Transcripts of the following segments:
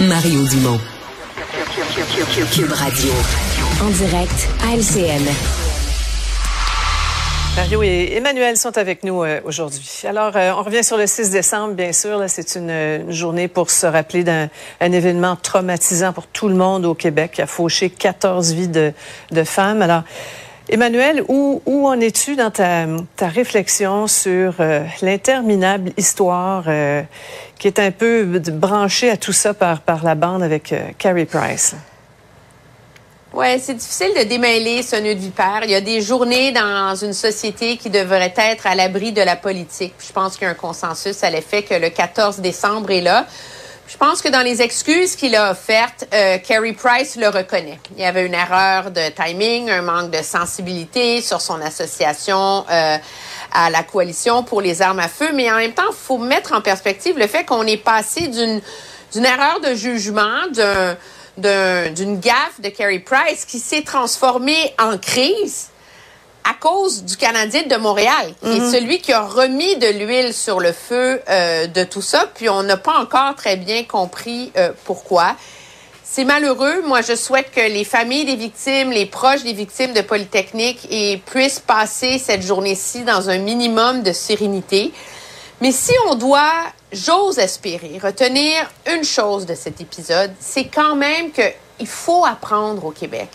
Mario Dumont. Cube Radio. En direct à LCN. Mario et Emmanuel sont avec nous euh, aujourd'hui. Alors, euh, on revient sur le 6 décembre, bien sûr. Là, c'est une, une journée pour se rappeler d'un un événement traumatisant pour tout le monde au Québec qui a fauché 14 vies de, de femmes. Alors, Emmanuel, où, en es-tu dans ta, réflexion sur euh, l'interminable histoire euh, qui est un peu branchée à tout ça par, la bande avec euh, Carrie Price? Ouais, c'est difficile de démêler ce nœud de vipère. Il y a des journées dans une société qui devraient être à l'abri de la politique. Je pense qu'il y a un consensus à l'effet que le 14 décembre est là. Je pense que dans les excuses qu'il a offertes, euh, Kerry Price le reconnaît. Il y avait une erreur de timing, un manque de sensibilité sur son association euh, à la coalition pour les armes à feu, mais en même temps, il faut mettre en perspective le fait qu'on est passé d'une d'une erreur de jugement, d'un d'un- d'une gaffe de Kerry Price qui s'est transformée en crise à cause du Canadien de Montréal, qui est celui qui a remis de l'huile sur le feu euh, de tout ça. Puis on n'a pas encore très bien compris euh, pourquoi. C'est malheureux. Moi, je souhaite que les familles des victimes, les proches des victimes de Polytechnique et puissent passer cette journée-ci dans un minimum de sérénité. Mais si on doit, j'ose espérer, retenir une chose de cet épisode, c'est quand même qu'il faut apprendre au Québec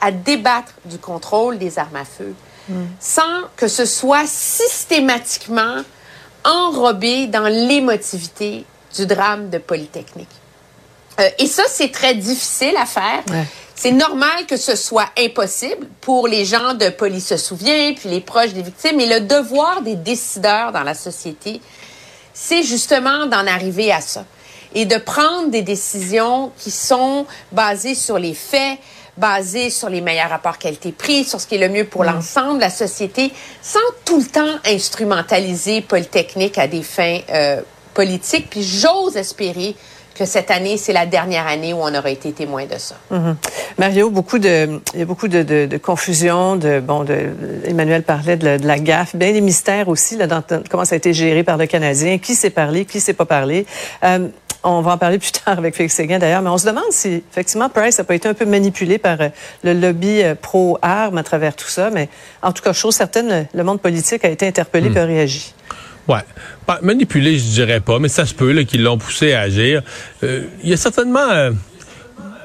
à débattre du contrôle des armes à feu sans que ce soit systématiquement enrobé dans l'émotivité du drame de Polytechnique. Euh, et ça, c'est très difficile à faire. Ouais. C'est normal que ce soit impossible pour les gens de Police se souvient, puis les proches des victimes, mais le devoir des décideurs dans la société, c'est justement d'en arriver à ça et de prendre des décisions qui sont basées sur les faits, basées sur les meilleurs rapports qualité-prix, sur ce qui est le mieux pour l'ensemble de la société, sans tout le temps instrumentaliser Polytechnique à des fins euh, politiques. Puis j'ose espérer que cette année, c'est la dernière année où on aura été témoin de ça. Mario, beaucoup de, il y a beaucoup de, de, de confusion. De, bon, de, Emmanuel parlait de la, de la gaffe, bien des mystères aussi là, dans comment ça a été géré par le Canadien, qui s'est parlé, qui s'est pas parlé. Euh, on va en parler plus tard avec Félix Séguin d'ailleurs, mais on se demande si effectivement Price n'a pas été un peu manipulé par euh, le lobby euh, pro-armes à travers tout ça. Mais en tout cas, chose certaine, le, monde politique a été interpellé et a réagi. Ouais. Manipulé, je dirais pas, mais ça se peut qu'ils l'ont poussé à agir. Euh, Il y a certainement... euh,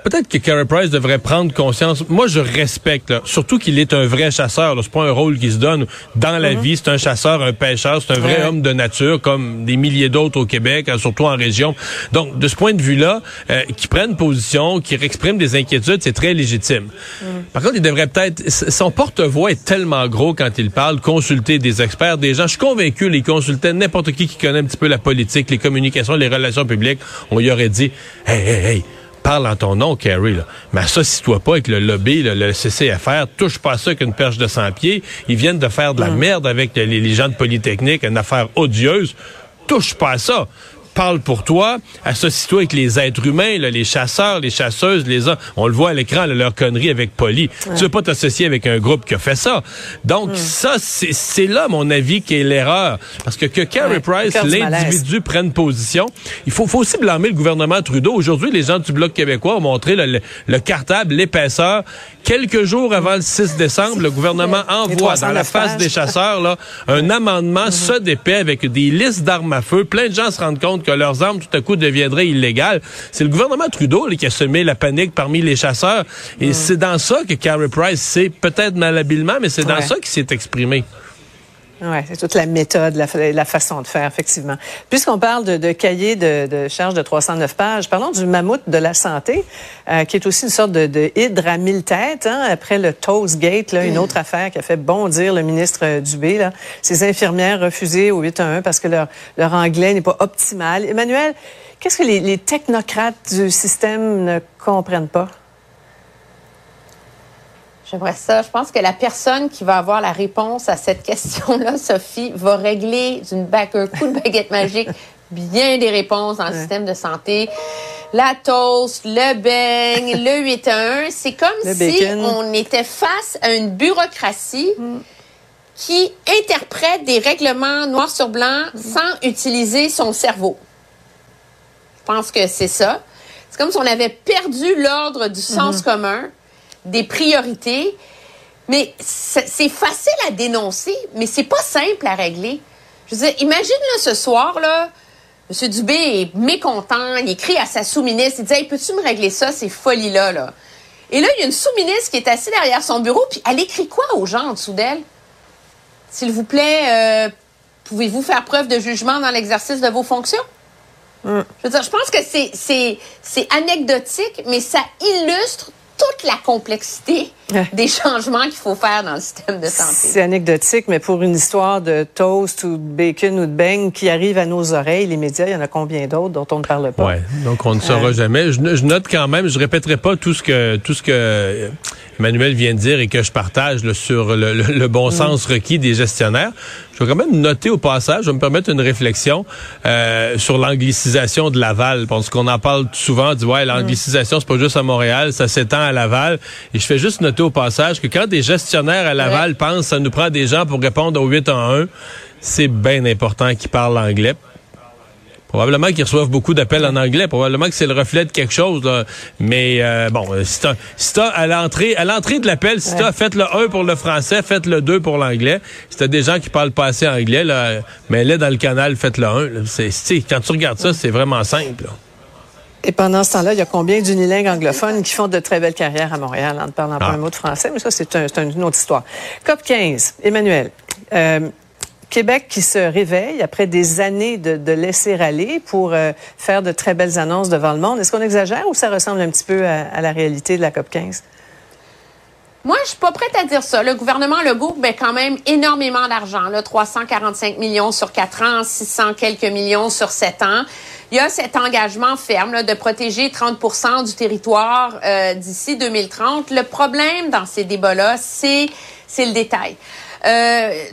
Peut-être que Carey Price devrait prendre conscience. Moi, je respecte, là, surtout qu'il est un vrai chasseur. là. C'est pas un rôle qui se donne dans la vie. C'est un chasseur, un pêcheur. C'est un vrai Ouais. homme de nature, comme des milliers d'autres au Québec, euh, surtout en région. Donc, de ce point de vue-là, euh, qu'il prenne position, qu'il exprime des inquiétudes, c'est très légitime. Par contre, il devrait peut-être... Son porte-voix est tellement gros quand il parle, consulter des experts, des gens. Je suis convaincu, les consultait n'importe qui qui connaît un petit peu la politique, les communications, les relations publiques. On y aurait dit, hey, hey, hey, parle en ton nom, Kerry, là. mais associe-toi pas avec le lobby, là, le CCFR, touche pas à ça qu'une perche de 100 pieds. Ils viennent de faire de la merde avec les, les gens de Polytechnique, une affaire odieuse. Touche pas à ça. Parle pour toi, associe-toi avec les êtres humains, là, les chasseurs, les chasseuses, les hommes. On le voit à l'écran, leur connerie avec Poly. Tu veux pas t'associer avec un groupe qui a fait ça. Donc, ça, c'est là, mon avis, qui est l'erreur. Parce que que Ouais, Price, l'individu prennent position. Il faut, faut aussi blâmer le gouvernement Trudeau. Aujourd'hui, les gens du Bloc québécois ont montré le, le- le cartable, l'épaisseur. Quelques jours avant le 6 décembre, le gouvernement envoie dans la 309 face des chasseurs là, un amendement ça d'épais avec des listes d'armes à feu. Plein de gens se rendent compte que leurs armes tout à coup deviendraient illégales. C'est le gouvernement Trudeau qui a semé la panique parmi les chasseurs. Et c'est dans ça que Carey Price, c'est peut-être malhabilement, mais c'est dans ça qu'il s'est exprimé. Oui, c'est toute la méthode, la, façon de faire, effectivement. Puisqu'on parle de, de cahier de, de, charge de 309 pages, parlons du mammouth de la santé, euh, qui est aussi une sorte de, hydre à mille têtes, hein, après le Toast Gate, là, une autre affaire qui a fait bondir le ministre Dubé. Là. Ces infirmières refusées au 811 parce que leur, anglais n'est pas optimal. Emmanuel, qu'est-ce que les technocrates du système ne comprennent pas? J'aimerais ça. Je pense que la personne qui va avoir la réponse à cette question-là, Sophie, va régler d'une bague, un coup de baguette magique bien des réponses dans le système de santé. La toast, le beigne, le 8 à 1, c'est comme si on était face à une bureaucratie mm. qui interprète des règlements noir sur blanc sans utiliser son cerveau. Je pense que c'est ça. C'est comme si on avait perdu l'ordre du sens mm-hmm. commun des priorités. Mais c'est facile à dénoncer, mais c'est pas simple à régler. Je veux dire, imagine là, ce soir, là, M. Dubé est mécontent, il écrit à sa sous-ministre, il dit Hey, peux-tu me régler ça, ces folies-là? Là? Et là, il y a une sous-ministre qui est assise derrière son bureau, puis elle écrit quoi aux gens en dessous d'elle? S'il vous plaît, euh, pouvez-vous faire preuve de jugement dans l'exercice de vos fonctions? Mm. Je veux dire, je pense que c'est anecdotique, mais ça illustre toute la complexité des changements qu'il faut faire dans le système de santé. C'est anecdotique, mais pour une histoire de toast ou de bacon ou de beigne qui arrive à nos oreilles, les médias, il y en a combien d'autres dont on ne parle pas? Oui, donc on ne saura euh, jamais. Je, note quand même, je répéterai pas tout ce que tout ce que Emmanuel vient de dire et que je partage sur le, bon mm. sens requis des gestionnaires. Je vais quand même noter au passage, je vais me permettre une réflexion euh, sur l'anglicisation de Laval, parce qu'on en parle souvent, dit ouais, l'anglicisation c'est pas juste à Montréal, ça s'étend à Laval. Et je fais juste noter au passage que quand des gestionnaires à Laval pensent que ça nous prend des gens pour répondre au 8 en 1, c'est bien important qu'ils parlent anglais. Probablement qu'ils reçoivent beaucoup d'appels en anglais. Probablement que c'est le reflet de quelque chose. Mais euh, bon, euh, si t'as, si à l'entrée, à l'entrée de l'appel, si t'as fait le 1 pour le français, faites le 2 pour l'anglais. Si t'as des gens qui parlent pas assez anglais, là, mais là dans le canal, faites le 1. C'est, quand tu regardes ça, c'est vraiment simple. Et pendant ce temps-là, il y a combien d'unilingues anglophones qui font de très belles carrières à Montréal en ne parlant pas ah. un mot de français? Mais ça, c'est une autre histoire. COP 15, Emmanuel. Euh, Québec qui se réveille après des années de, laisser aller pour euh, faire de très belles annonces devant le monde. Est-ce qu'on exagère ou ça ressemble un petit peu à, la réalité de la COP 15? Moi, je suis pas prête à dire ça. Le gouvernement Legault met quand même énormément d'argent, 345 millions sur 4 ans, 600 quelques millions sur 7 ans. Il y a cet engagement ferme de protéger 30% du territoire euh, d'ici 2030. Le problème dans ces débats-là, c'est c'est le détail. Euh,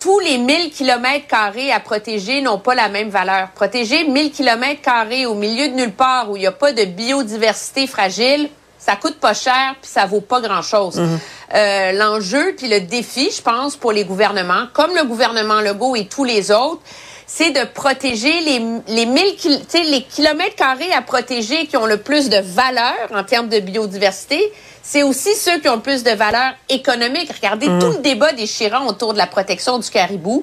tous les 1000 kilomètres carrés à protéger n'ont pas la même valeur. Protéger 1000 kilomètres carrés au milieu de nulle part où il n'y a pas de biodiversité fragile, ça coûte pas cher puis ça vaut pas grand-chose. Mhm. euh, L'enjeu puis le défi, je pense, pour les gouvernements, comme le gouvernement Legault et tous les autres, c'est de protéger les, les, 1000, les kilomètres carrés à protéger qui ont le plus de valeur en termes de biodiversité. C'est aussi ceux qui ont le plus de valeur économique. Regardez mmh. tout le débat déchirant autour de la protection du caribou.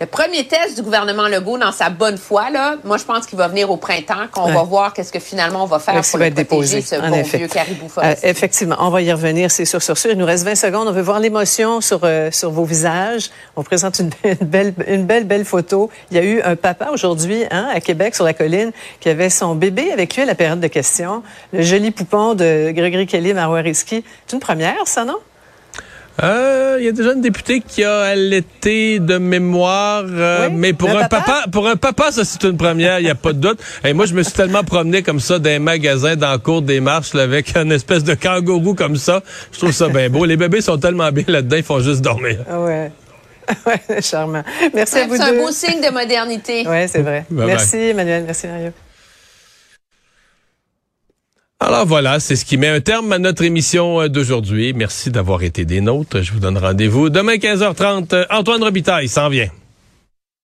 Le premier test du gouvernement Legault dans sa bonne foi, là, moi, je pense qu'il va venir au printemps, qu'on va voir qu'est-ce que finalement on va faire pour le protéger, ce bon vieux caribou forestier. Euh, effectivement, on va y revenir, c'est sûr, sûr, sûr. Il nous reste 20 secondes. On veut voir l'émotion sur, euh, sur vos visages. On présente une, belle, une belle, belle photo. Il y a eu un papa aujourd'hui, hein, à Québec, sur la colline, qui avait son bébé avec lui à la période de questions. Le joli poupon de Gregory Kelly Marouariski. C'est une première, ça, non? Euh, il y a déjà une députée qui a allaité de mémoire, euh, mais pour un papa? pour un papa, ça c'est une première, il y a pas de doute. Et moi, je me suis tellement promené comme ça dans un magasin, dans la cour des marches, avec une espèce de kangourou comme ça. Je trouve ça bien beau. Les bébés sont tellement bien là-dedans, ils font juste dormir. Ah ouais. Ouais, charmant. Merci à vous C'est un beau signe de modernité. Oui, c'est vrai. merci, Emmanuel. Merci, Mario. Alors voilà, c'est ce qui met un terme à notre émission euh, d'aujourd'hui. Merci d'avoir été des nôtres. Je vous donne rendez-vous demain 15h30. Antoine Robitaille s'en vient.